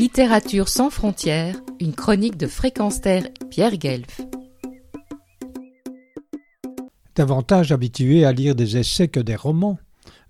Littérature sans frontières, une chronique de Fréquence Terre Pierre Guelf. Davantage habitué à lire des essais que des romans.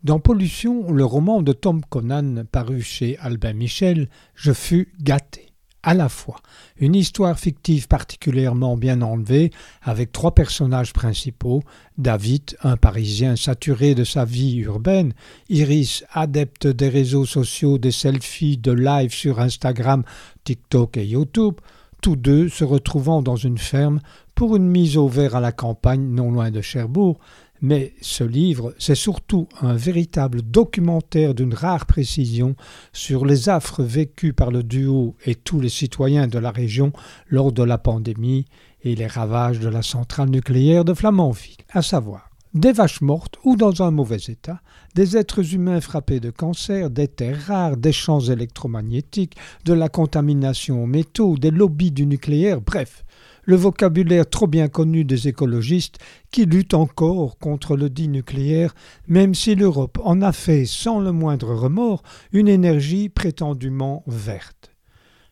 Dans Pollution, le roman de Tom Conan paru chez Albin Michel, je fus gâté à la fois une histoire fictive particulièrement bien enlevée, avec trois personnages principaux, David, un Parisien saturé de sa vie urbaine, Iris, adepte des réseaux sociaux, des selfies, de live sur Instagram, TikTok et YouTube, tous deux se retrouvant dans une ferme pour une mise au vert à la campagne non loin de Cherbourg, mais ce livre, c'est surtout un véritable documentaire d'une rare précision sur les affres vécues par le duo et tous les citoyens de la région lors de la pandémie et les ravages de la centrale nucléaire de Flamanville, à savoir des vaches mortes ou dans un mauvais état, des êtres humains frappés de cancer, des terres rares, des champs électromagnétiques, de la contamination aux métaux, des lobbies du nucléaire, bref, le vocabulaire trop bien connu des écologistes qui luttent encore contre le dit nucléaire, même si l'Europe en a fait sans le moindre remords une énergie prétendument verte.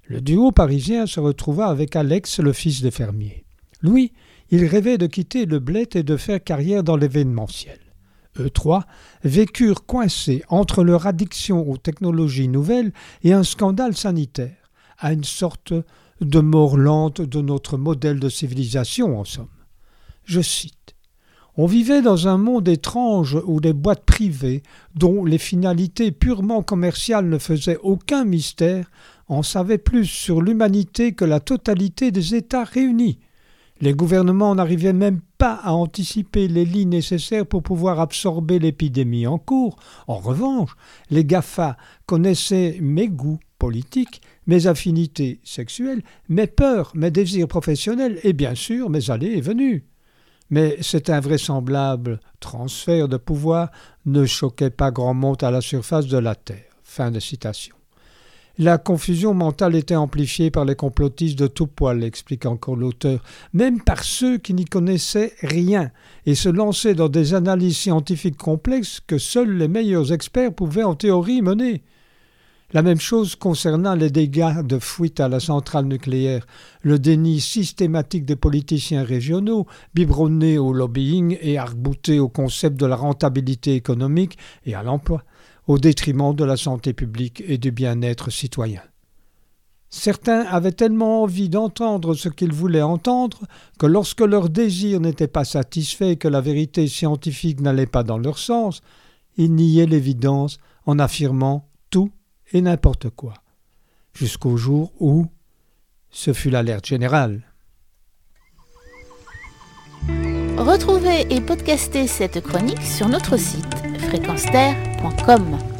Le duo parisien se retrouva avec Alex, le fils de fermier. Lui, il rêvait de quitter le bled et de faire carrière dans l'événementiel. Eux trois vécurent coincés entre leur addiction aux technologies nouvelles et un scandale sanitaire, à une sorte de mort lente de notre modèle de civilisation, en somme. Je cite. On vivait dans un monde étrange où les boîtes privées, dont les finalités purement commerciales ne faisaient aucun mystère, en savaient plus sur l'humanité que la totalité des États réunis. Les gouvernements n'arrivaient même pas à anticiper les lits nécessaires pour pouvoir absorber l'épidémie en cours. En revanche, les GAFA connaissaient mes goûts politiques, mes affinités sexuelles, mes peurs, mes désirs professionnels et bien sûr mes allées et venues. Mais cet invraisemblable transfert de pouvoir ne choquait pas grand monde à la surface de la Terre. Fin de citation. La confusion mentale était amplifiée par les complotistes de tout poil, explique encore l'auteur, même par ceux qui n'y connaissaient rien et se lançaient dans des analyses scientifiques complexes que seuls les meilleurs experts pouvaient en théorie mener. La même chose concernant les dégâts de fuite à la centrale nucléaire, le déni systématique des politiciens régionaux, biberonnés au lobbying et arc-boutés au concept de la rentabilité économique et à l'emploi au détriment de la santé publique et du bien-être citoyen. Certains avaient tellement envie d'entendre ce qu'ils voulaient entendre que lorsque leur désir n'était pas satisfait et que la vérité scientifique n'allait pas dans leur sens, ils niaient l'évidence en affirmant tout et n'importe quoi, jusqu'au jour où ce fut l'alerte générale. Retrouvez et podcastez cette chronique sur notre site fréquence-terre.com.